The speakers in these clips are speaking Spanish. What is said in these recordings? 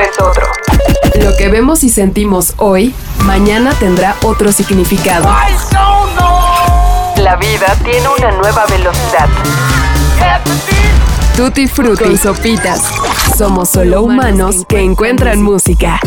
es otro. Lo que vemos y sentimos hoy, mañana tendrá otro significado. La vida tiene una nueva velocidad. Tutti Frutti y Sopitas. Somos solo humanos que encuentran música.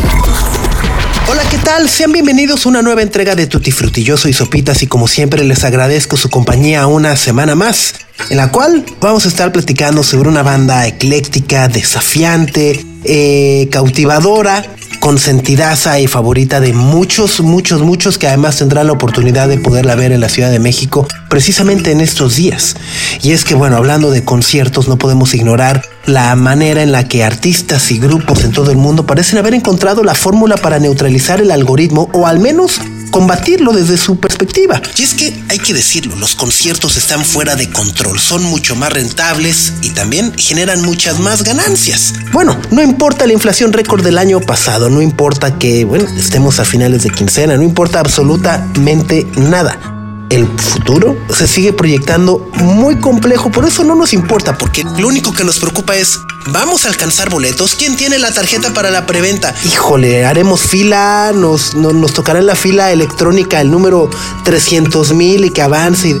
Hola, ¿qué tal? Sean bienvenidos a una nueva entrega de Tutti Frutti. Yo soy Sopitas y como siempre les agradezco su compañía una semana más, en la cual vamos a estar platicando sobre una banda ecléctica, desafiante, eh, cautivadora, consentidaza y favorita de muchos, muchos, muchos que además tendrán la oportunidad de poderla ver en la Ciudad de México precisamente en estos días. Y es que, bueno, hablando de conciertos, no podemos ignorar la manera en la que artistas y grupos en todo el mundo parecen haber encontrado la fórmula para neutralizar el algoritmo o al menos combatirlo desde su perspectiva. Y es que hay que decirlo, los conciertos están fuera de control, son mucho más rentables y también generan muchas más ganancias. Bueno, no importa la inflación récord del año pasado, no importa que, bueno, estemos a finales de quincena, no importa absolutamente nada el futuro se sigue proyectando muy complejo, por eso no nos importa, porque lo único que nos preocupa es, ¿vamos a alcanzar boletos? ¿Quién tiene la tarjeta para la preventa? Híjole, haremos fila, nos, nos, tocará en la fila electrónica el número 300 mil y que avance.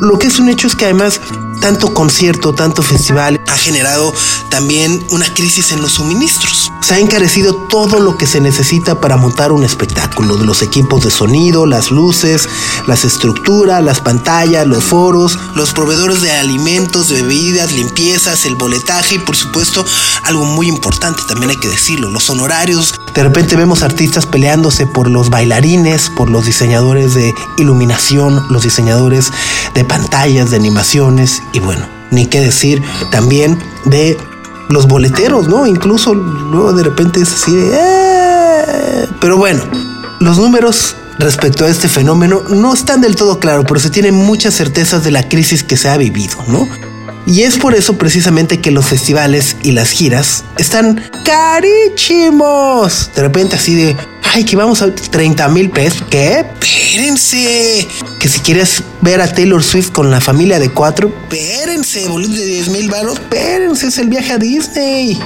Lo que es un hecho es que además tanto concierto, tanto festival ha generado también una crisis en los suministros. Se ha encarecido todo lo que se necesita para montar un espectáculo, los equipos de sonido, las luces, las estructuras, las pantallas, los foros, los proveedores de alimentos, bebidas, limpiezas, el boletaje y por supuesto algo muy importante, también hay que decirlo, los honorarios. De repente vemos artistas peleándose por los bailarines, por los diseñadores de iluminación, los diseñadores de pantallas, de animaciones y bueno, ni qué decir también de los boleteros, ¿no? Incluso luego de repente es así de... Eh". Pero bueno, los números respecto a este fenómeno no están del todo claros, pero se tienen muchas certezas de la crisis que se ha vivido, ¿no? Y es por eso precisamente que los festivales y las giras están carísimos. De repente así de, ay, que vamos a 30 mil pesos. ¿Qué? Espérense. Que si quieres ver a Taylor Swift con la familia de cuatro, espérense, boludo de 10 mil baros, espérense, es el viaje a Disney.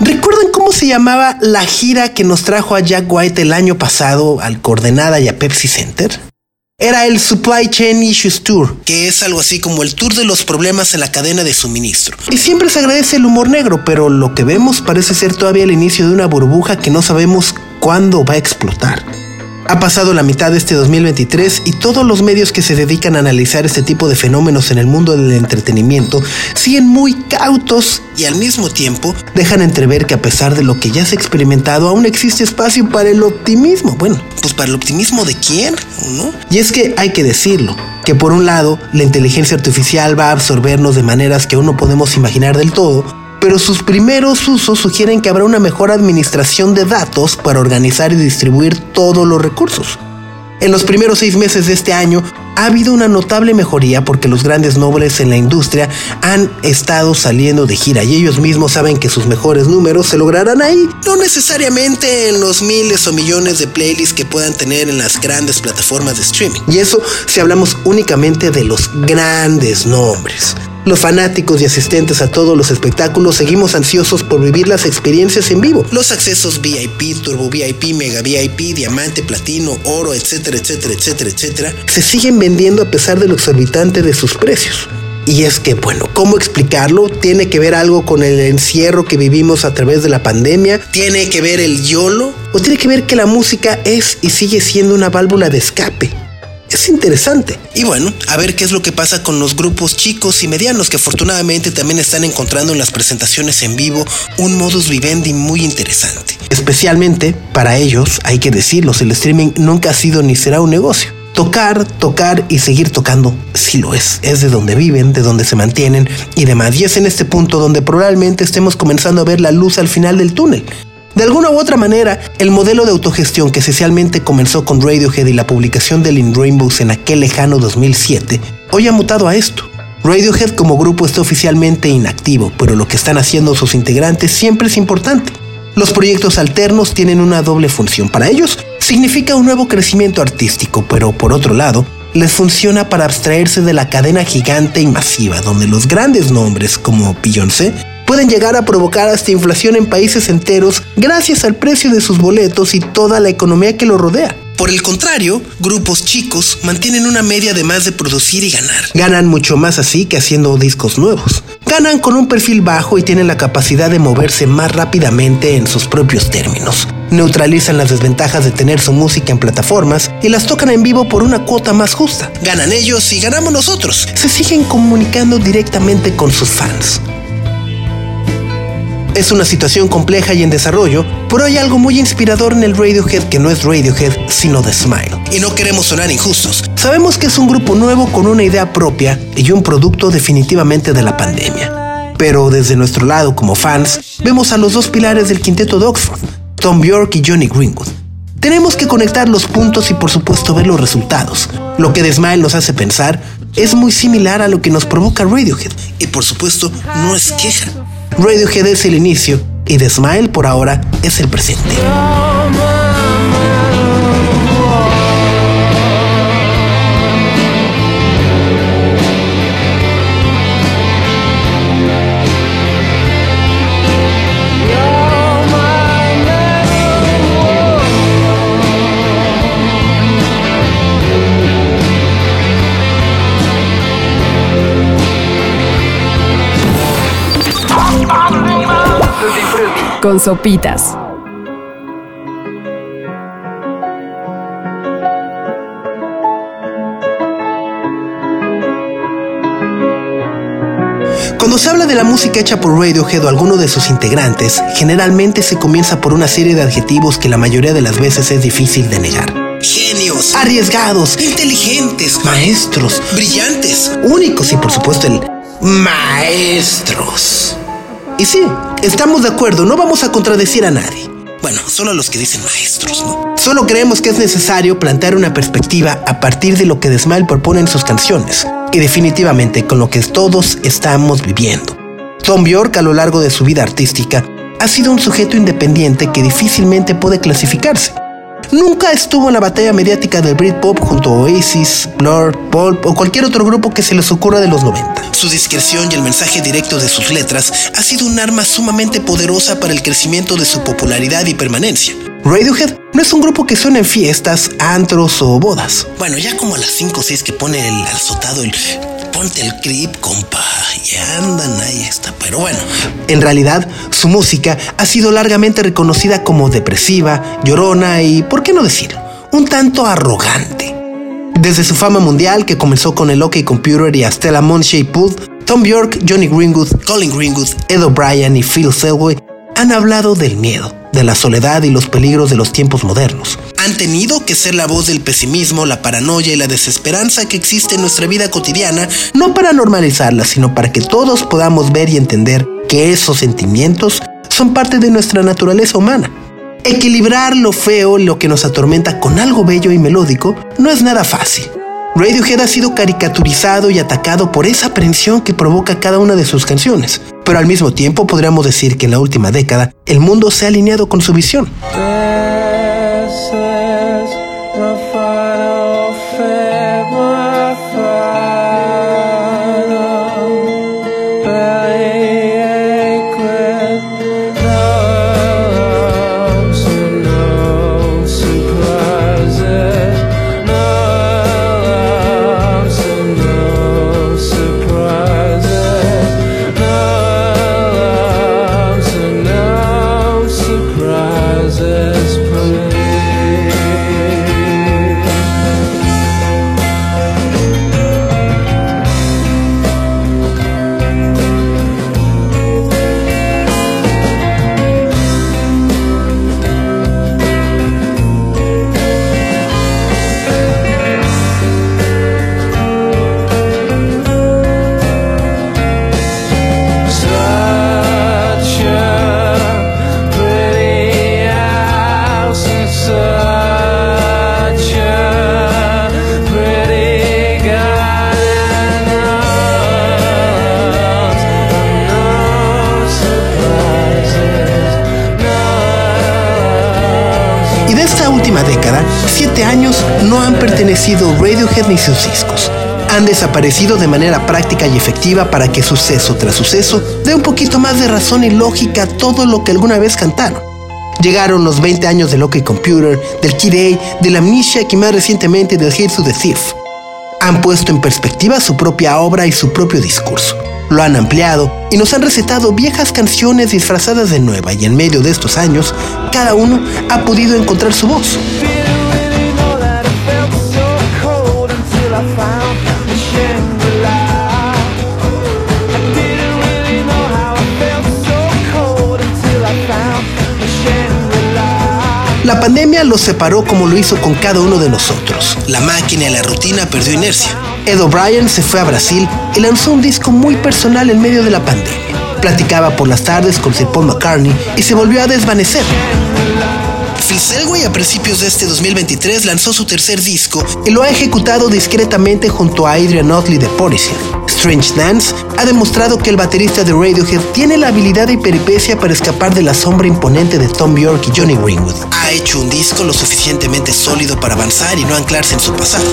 ¿Recuerdan cómo se llamaba la gira que nos trajo a Jack White el año pasado al Coordenada y a Pepsi Center? Era el Supply Chain Issues Tour, que es algo así como el tour de los problemas en la cadena de suministro. Y siempre se agradece el humor negro, pero lo que vemos parece ser todavía el inicio de una burbuja que no sabemos cuándo va a explotar. Ha pasado la mitad de este 2023 y todos los medios que se dedican a analizar este tipo de fenómenos en el mundo del entretenimiento siguen muy cautos y al mismo tiempo dejan entrever que a pesar de lo que ya se ha experimentado aún existe espacio para el optimismo. Bueno, pues para el optimismo de quién, ¿no? Y es que hay que decirlo, que por un lado la inteligencia artificial va a absorbernos de maneras que aún no podemos imaginar del todo, pero sus primeros usos sugieren que habrá una mejor administración de datos para organizar y distribuir todos los recursos. En los primeros seis meses de este año ha habido una notable mejoría porque los grandes nobles en la industria han estado saliendo de gira y ellos mismos saben que sus mejores números se lograrán ahí, no necesariamente en los miles o millones de playlists que puedan tener en las grandes plataformas de streaming. Y eso si hablamos únicamente de los grandes nombres. Los fanáticos y asistentes a todos los espectáculos seguimos ansiosos por vivir las experiencias en vivo. Los accesos VIP, Turbo VIP, Mega VIP, Diamante, Platino, Oro, etcétera, etcétera, etcétera, etcétera, se siguen vendiendo a pesar de lo exorbitante de sus precios. Y es que, bueno, ¿cómo explicarlo? Tiene que ver algo con el encierro que vivimos a través de la pandemia, tiene que ver el YOLO, o tiene que ver que la música es y sigue siendo una válvula de escape es interesante. Y bueno, a ver qué es lo que pasa con los grupos chicos y medianos que afortunadamente también están encontrando en las presentaciones en vivo un modus vivendi muy interesante. Especialmente para ellos, hay que decirlo, el streaming nunca ha sido ni será un negocio. Tocar, tocar y seguir tocando, sí lo es. Es de donde viven, de donde se mantienen y demás. Y es en este punto donde probablemente estemos comenzando a ver la luz al final del túnel. De alguna u otra manera, el modelo de autogestión que esencialmente comenzó con Radiohead y la publicación de In Rainbows en aquel lejano 2007, hoy ha mutado a esto. Radiohead como grupo está oficialmente inactivo, pero lo que están haciendo sus integrantes siempre es importante. Los proyectos alternos tienen una doble función. Para ellos, significa un nuevo crecimiento artístico, pero por otro lado, les funciona para abstraerse de la cadena gigante y masiva donde los grandes nombres como Beyoncé pueden llegar a provocar hasta inflación en países enteros gracias al precio de sus boletos y toda la economía que lo rodea. Por el contrario, grupos chicos mantienen una media de más de producir y ganar. Ganan mucho más así que haciendo discos nuevos. Ganan con un perfil bajo y tienen la capacidad de moverse más rápidamente en sus propios términos. Neutralizan las desventajas de tener su música en plataformas y las tocan en vivo por una cuota más justa. Ganan ellos y ganamos nosotros. Se siguen comunicando directamente con sus fans. Es una situación compleja y en desarrollo, pero hay algo muy inspirador en el Radiohead que no es Radiohead, sino The Smile. Y no queremos sonar injustos. Sabemos que es un grupo nuevo con una idea propia y un producto definitivamente de la pandemia. Pero desde nuestro lado como fans, vemos a los dos pilares del quinteto de Oxford, Tom Bjork y Johnny Greenwood. Tenemos que conectar los puntos y por supuesto ver los resultados. Lo que The Smile nos hace pensar es muy similar a lo que nos provoca Radiohead. Y por supuesto, no es queja. Radiohead es el inicio y The Smile por ahora es el presente. Con sopitas. Cuando se habla de la música hecha por Radiohead o alguno de sus integrantes, generalmente se comienza por una serie de adjetivos que la mayoría de las veces es difícil de negar. Genios, arriesgados, inteligentes, maestros, brillantes, únicos y por supuesto el maestros. Y sí, estamos de acuerdo, no vamos a contradecir a nadie. Bueno, solo a los que dicen maestros, ¿no? Solo creemos que es necesario plantear una perspectiva a partir de lo que Desmail propone en sus canciones, y definitivamente con lo que todos estamos viviendo. Tom Bjork a lo largo de su vida artística ha sido un sujeto independiente que difícilmente puede clasificarse nunca estuvo en la batalla mediática del Britpop junto a Oasis, Blur, Pulp o cualquier otro grupo que se les ocurra de los 90. Su discreción y el mensaje directo de sus letras ha sido un arma sumamente poderosa para el crecimiento de su popularidad y permanencia. Radiohead no es un grupo que suena en fiestas, antros o bodas. Bueno, ya como a las 5 o 6 que pone el azotado el el clip, compa. Y andan ahí está. Pero bueno, en realidad su música ha sido largamente reconocida como depresiva, llorona y, ¿por qué no decirlo? Un tanto arrogante. Desde su fama mundial, que comenzó con el OK Computer y hasta la Monshey Pool, Tom Bjork, Johnny Greenwood, Colin Greenwood, Ed O'Brien y Phil Selway han hablado del miedo, de la soledad y los peligros de los tiempos modernos. Han tenido que ser la voz del pesimismo, la paranoia y la desesperanza que existe en nuestra vida cotidiana, no para normalizarla, sino para que todos podamos ver y entender que esos sentimientos son parte de nuestra naturaleza humana. Equilibrar lo feo, lo que nos atormenta con algo bello y melódico, no es nada fácil. Radiohead ha sido caricaturizado y atacado por esa aprensión que provoca cada una de sus canciones, pero al mismo tiempo podríamos decir que en la última década el mundo se ha alineado con su visión. Ni sus discos. han desaparecido de manera práctica y efectiva para que suceso tras suceso dé un poquito más de razón y lógica a todo lo que alguna vez cantaron. Llegaron los 20 años del OK Computer, del Kid A, del Amnesia y más recientemente del Hate to the Thief. Han puesto en perspectiva su propia obra y su propio discurso. Lo han ampliado y nos han recetado viejas canciones disfrazadas de nueva y en medio de estos años, cada uno ha podido encontrar su voz. La pandemia los separó como lo hizo con cada uno de nosotros. La máquina y la rutina perdió inercia. Ed O'Brien se fue a Brasil y lanzó un disco muy personal en medio de la pandemia. Platicaba por las tardes con Sir Paul McCartney y se volvió a desvanecer. Phil Selway a principios de este 2023 lanzó su tercer disco y lo ha ejecutado discretamente junto a Adrian Otley de Portishead. Strange Dance ha demostrado que el baterista de Radiohead tiene la habilidad y peripecia para escapar de la sombra imponente de Tom York y Johnny Greenwood. Ha hecho un disco lo suficientemente sólido para avanzar y no anclarse en su pasado.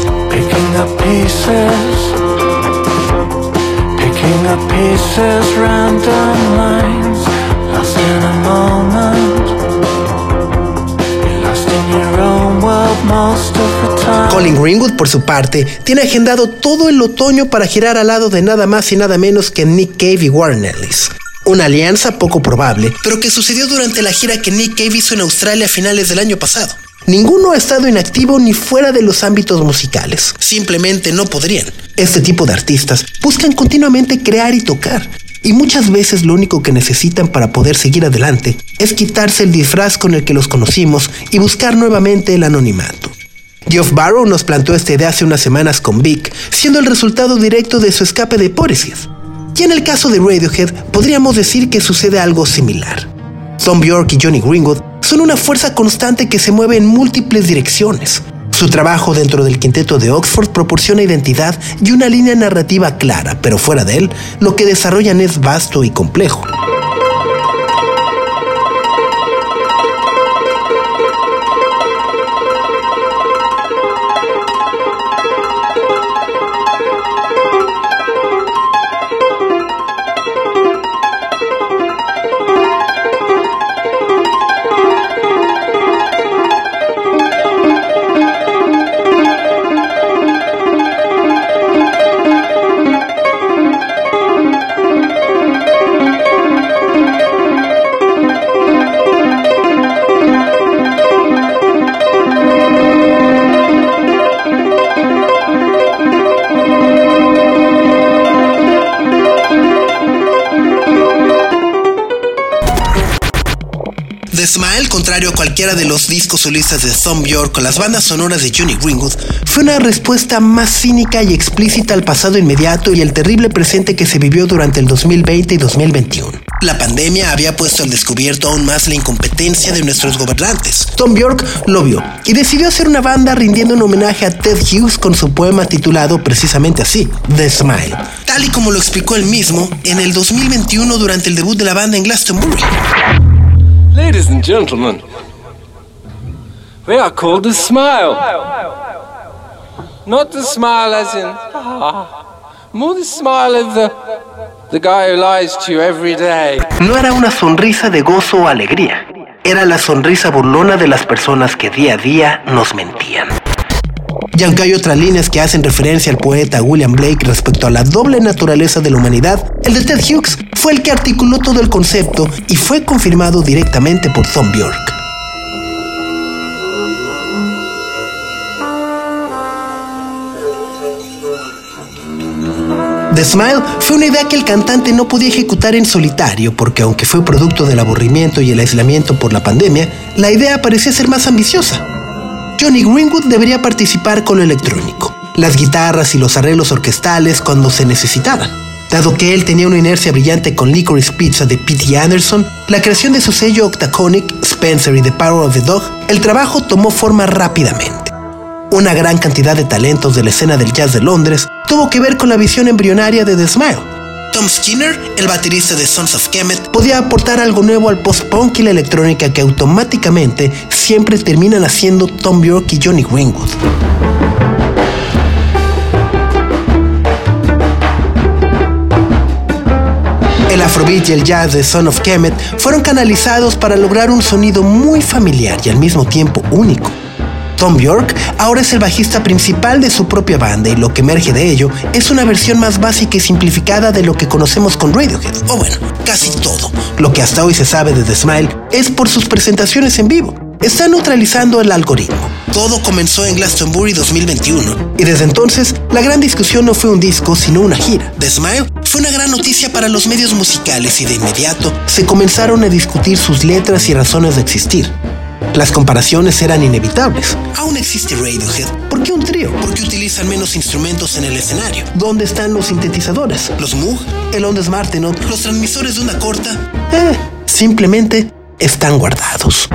Colin Greenwood, por su parte, tiene agendado todo el otoño para girar al lado de nada más y nada menos que Nick Cave y Warren Ellis. Una alianza poco probable, pero que sucedió durante la gira que Nick Cave hizo en Australia a finales del año pasado. Ninguno ha estado inactivo ni fuera de los ámbitos musicales. Simplemente no podrían. Este tipo de artistas buscan continuamente crear y tocar, y muchas veces lo único que necesitan para poder seguir adelante es quitarse el disfraz con el que los conocimos y buscar nuevamente el anonimato. Geoff Barrow nos plantó esta idea hace unas semanas con Vic, siendo el resultado directo de su escape de Portishead. Y en el caso de Radiohead, podríamos decir que sucede algo similar. Tom Bjork y Johnny Greenwood son una fuerza constante que se mueve en múltiples direcciones. Su trabajo dentro del quinteto de Oxford proporciona identidad y una línea narrativa clara, pero fuera de él, lo que desarrollan es vasto y complejo. Smile, contrario a cualquiera de los discos solistas de Tom York o las bandas sonoras de Johnny Greenwood, fue una respuesta más cínica y explícita al pasado inmediato y el terrible presente que se vivió durante el 2020 y 2021. La pandemia había puesto al descubierto aún más la incompetencia de nuestros gobernantes. Tom York lo vio y decidió hacer una banda rindiendo un homenaje a Ted Hughes con su poema titulado precisamente así, The Smile, tal y como lo explicó él mismo en el 2021 durante el debut de la banda en Glastonbury. Ladies and gentlemen, they are called the smile. Not the smile as in, ah, more the smile of the, the guy who lies to you every day. No era una sonrisa de gozo o alegría, era la sonrisa burlona de las personas que día a día nos mentían. Y aunque hay otras líneas que hacen referencia al poeta William Blake respecto a la doble naturaleza de la humanidad, el de Ted Hughes fue el que articuló todo el concepto y fue confirmado directamente por Tom Bjork. The Smile fue una idea que el cantante no podía ejecutar en solitario porque aunque fue producto del aburrimiento y el aislamiento por la pandemia, la idea parecía ser más ambiciosa. Johnny Greenwood debería participar con lo electrónico, las guitarras y los arreglos orquestales cuando se necesitaban. Dado que él tenía una inercia brillante con Licorice Pizza de Pete Anderson, la creación de su sello Octaconic, Spencer y The Power of the Dog, el trabajo tomó forma rápidamente. Una gran cantidad de talentos de la escena del jazz de Londres tuvo que ver con la visión embrionaria de The Smile. Tom Skinner, el baterista de Sons of Kemet, podía aportar algo nuevo al post-punk y la electrónica que automáticamente siempre terminan haciendo Tom York y Johnny Greenwood. El afrobeat y el jazz de Son of Kemet fueron canalizados para lograr un sonido muy familiar y al mismo tiempo único. Tom Bjork ahora es el bajista principal de su propia banda y lo que emerge de ello es una versión más básica y simplificada de lo que conocemos con Radiohead. O bueno, casi todo. Lo que hasta hoy se sabe de The Smile es por sus presentaciones en vivo. Está neutralizando el algoritmo. Todo comenzó en Glastonbury 2021 y desde entonces la gran discusión no fue un disco sino una gira. The Smile fue una gran noticia para los medios musicales y de inmediato se comenzaron a discutir sus letras y razones de existir. Las comparaciones eran inevitables. Aún existe Radiohead. ¿Por qué un trío? ¿Por qué utilizan menos instrumentos en el escenario? ¿Dónde están los sintetizadores? ¿Los Moog? ¿El Ondas Martenot? ¿Los transmisores de una corta? Eh, simplemente están guardados.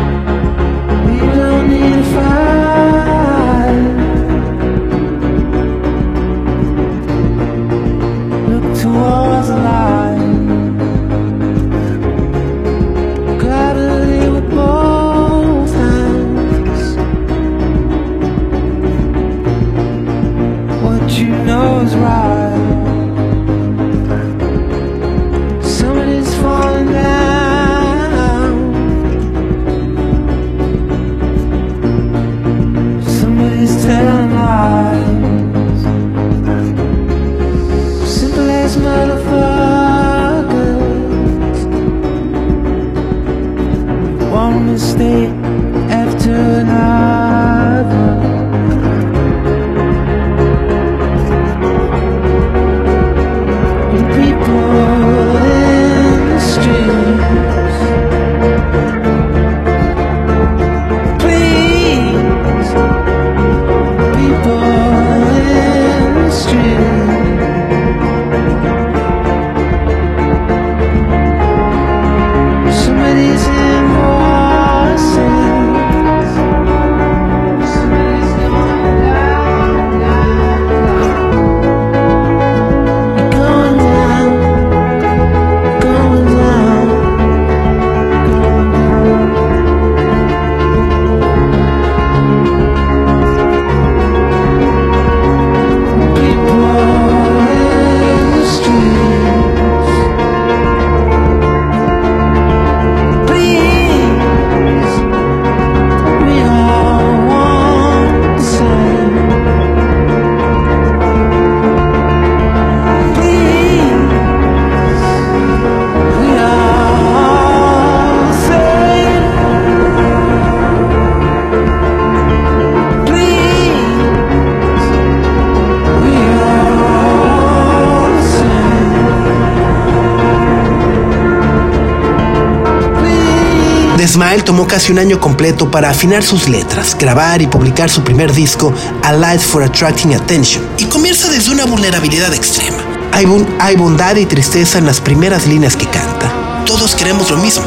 Ismael tomó casi un año completo para afinar sus letras, grabar y publicar su primer disco, A Light for Attracting Attention, y comienza desde una vulnerabilidad extrema. Hay, hay bondad y tristeza en las primeras líneas que canta. Todos queremos lo mismo,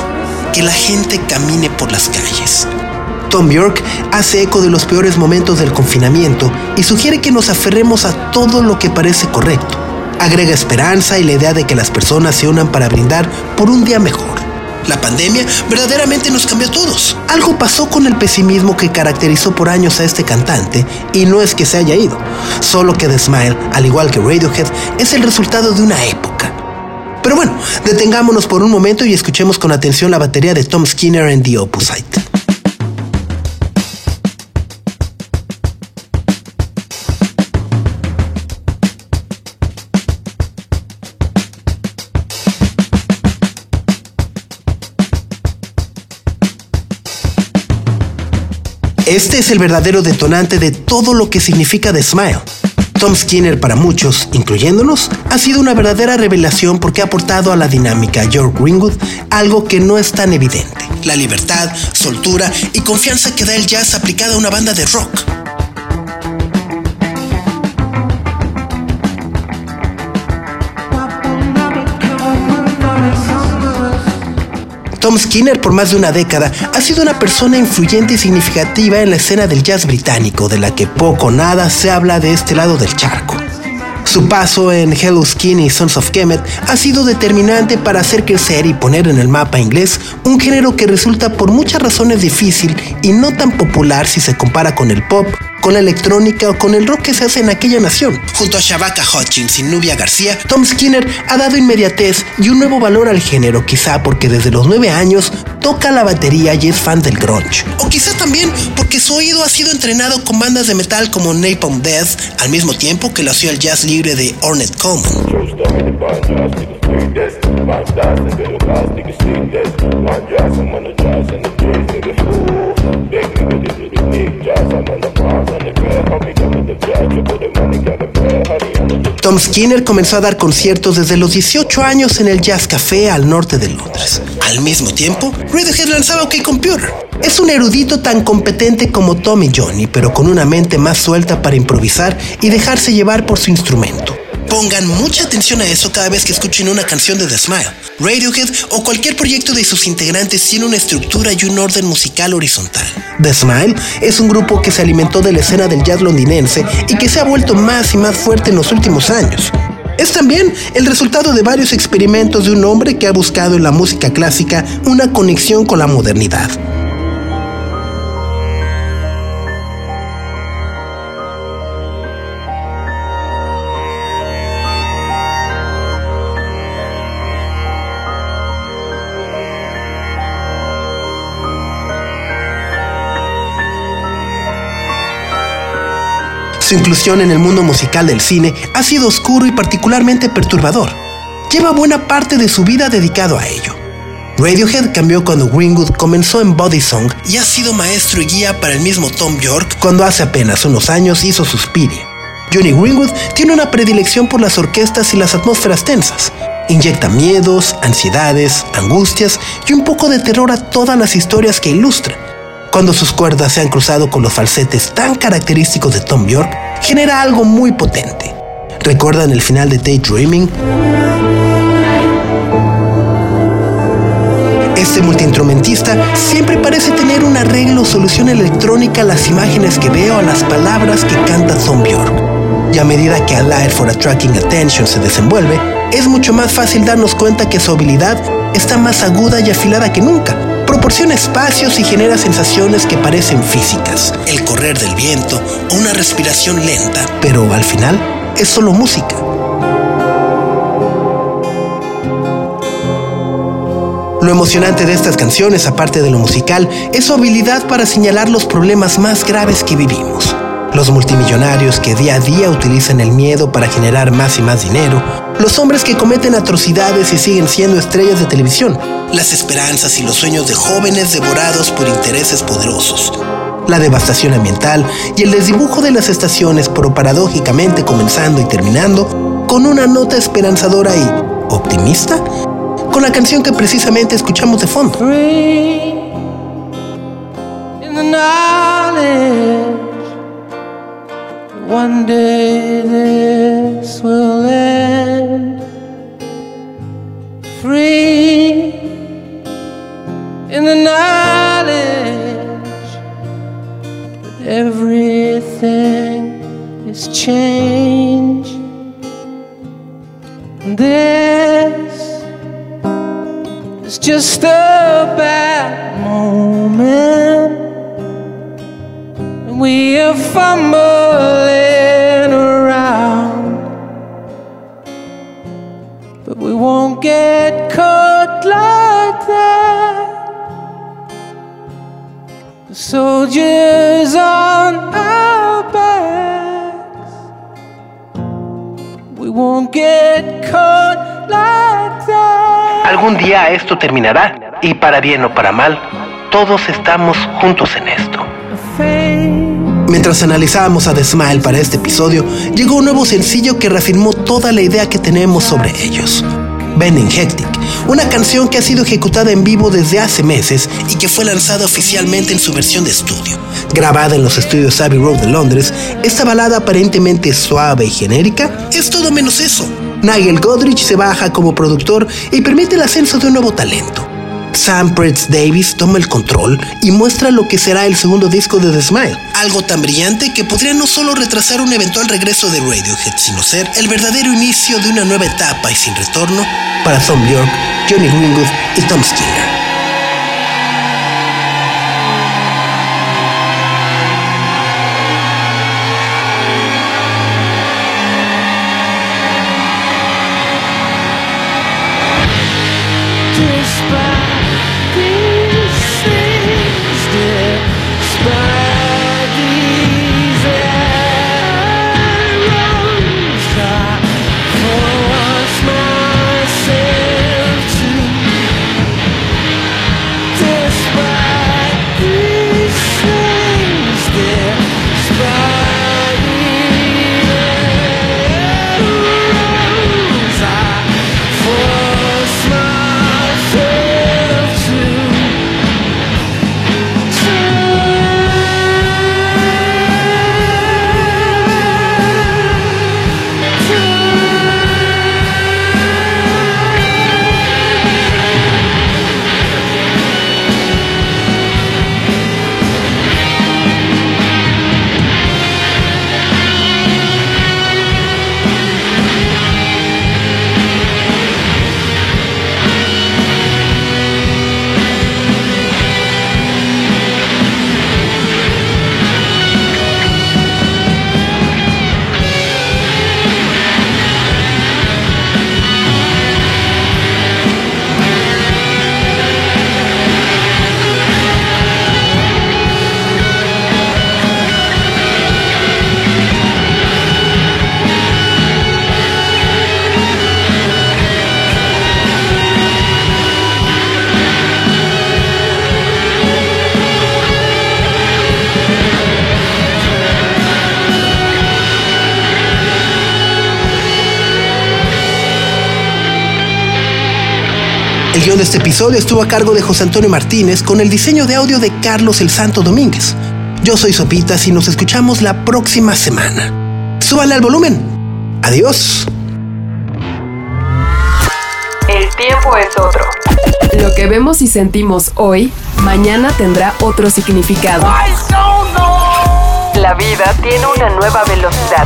que la gente camine por las calles. Tom York hace eco de los peores momentos del confinamiento y sugiere que nos aferremos a todo lo que parece correcto. Agrega esperanza y la idea de que las personas se unan para brindar por un día mejor. La pandemia verdaderamente nos cambió a todos. Algo pasó con el pesimismo que caracterizó por años a este cantante y no es que se haya ido, solo que The Smile, al igual que Radiohead, es el resultado de una época. Pero bueno, detengámonos por un momento y escuchemos con atención la batería de Tom Skinner en The Opposite. Este es el verdadero detonante de todo lo que significa The Smile. Tom Skinner para muchos, incluyéndonos, ha sido una verdadera revelación porque ha aportado a la dinámica York Greenwood algo que no es tan evidente. La libertad, soltura y confianza que da el jazz aplicada a una banda de rock. Tom Skinner por más de una década ha sido una persona influyente y significativa en la escena del jazz británico, de la que poco o nada se habla de este lado del charco. Su paso en Hello Skinny y Sons of Kemet ha sido determinante para hacer crecer y poner en el mapa inglés un género que resulta por muchas razones difícil y no tan popular si se compara con el pop, con la electrónica o con el rock que se hace en aquella nación. Junto a Shabaka Hutchins y Nubia García, Tom Skinner ha dado inmediatez y un nuevo valor al género, quizá porque desde los nueve años toca la batería y es fan del grunge. O quizá también porque su oído ha sido entrenado con bandas de metal como Napalm Death, al mismo tiempo que lo hacía el jazz libre de Ornette Coleman. Tom Skinner comenzó a dar conciertos desde los 18 años en el Jazz Café al norte de Londres. Al mismo tiempo, Radiohead lanzaba OK Computer. Es un erudito tan competente como Tommy Johnny, pero con una mente más suelta para improvisar y dejarse llevar por su instrumento. Pongan mucha atención a eso cada vez que escuchen una canción de The Smile. Radiohead o cualquier proyecto de sus integrantes tiene una estructura y un orden musical horizontal. The Smile es un grupo que se alimentó de la escena del jazz londinense y que se ha vuelto más y más fuerte en los últimos años. Es también el resultado de varios experimentos de un hombre que ha buscado en la música clásica una conexión con la modernidad. Su inclusión en el mundo musical del cine ha sido oscuro y particularmente perturbador. Lleva buena parte de su vida dedicado a ello. Radiohead cambió cuando Greenwood comenzó en Body Song y ha sido maestro y guía para el mismo Tom York cuando hace apenas unos años hizo Suspiria. Johnny Greenwood tiene una predilección por las orquestas y las atmósferas tensas. Inyecta miedos, ansiedades, angustias y un poco de terror a todas las historias que ilustra cuando sus cuerdas se han cruzado con los falsetes tan característicos de Tom York, genera algo muy potente. ¿Recuerdan el final de Daydreaming? Este multiinstrumentista siempre parece tener un arreglo o solución electrónica a las imágenes que veo, a las palabras que canta Tom York. Y a medida que Alive for Attracting Attention se desenvuelve, es mucho más fácil darnos cuenta que su habilidad está más aguda y afilada que nunca proporciona espacios y genera sensaciones que parecen físicas, el correr del viento o una respiración lenta, pero al final es solo música. Lo emocionante de estas canciones, aparte de lo musical, es su habilidad para señalar los problemas más graves que vivimos. Los multimillonarios que día a día utilizan el miedo para generar más y más dinero, los hombres que cometen atrocidades y siguen siendo estrellas de televisión, las esperanzas y los sueños de jóvenes devorados por intereses poderosos, la devastación ambiental y el desdibujo de las estaciones, pero paradójicamente comenzando y terminando con una nota esperanzadora y optimista, con la canción que precisamente escuchamos de fondo. One day this will end. Free in the knowledge that everything is change. And this is just a bad moment. We are fumbling. get caught like that. The soldiers on our backs. We won't get caught like that. Algún día esto terminará, y para bien o para mal, todos estamos juntos en esto. Mientras analizábamos a The Smile para este episodio, llegó un nuevo sencillo que reafirmó toda la idea que tenemos sobre ellos. Bending Hectic, una canción que ha sido ejecutada en vivo desde hace meses y que fue lanzada oficialmente en su versión de estudio. Grabada en los estudios Abbey Road de Londres, esta balada aparentemente suave y genérica es todo menos eso. Nigel Godrich se baja como productor y permite el ascenso de un nuevo talento. Sam Pritz Davis toma el control y muestra lo que será el segundo disco de The Smile. Algo tan brillante que podría no solo retrasar un eventual regreso de Radiohead, sino ser el verdadero inicio de una nueva etapa y sin retorno para Tom York, Johnny Greenwood y Tom Skinner. El guion de este episodio estuvo a cargo de José Antonio Martínez con el diseño de audio de Carlos el Santo Domínguez. Yo soy Sopitas y nos escuchamos la próxima semana. Súbale al volumen. Adiós. El tiempo es otro. Lo que vemos y sentimos hoy, mañana tendrá otro significado. La vida tiene una nueva velocidad.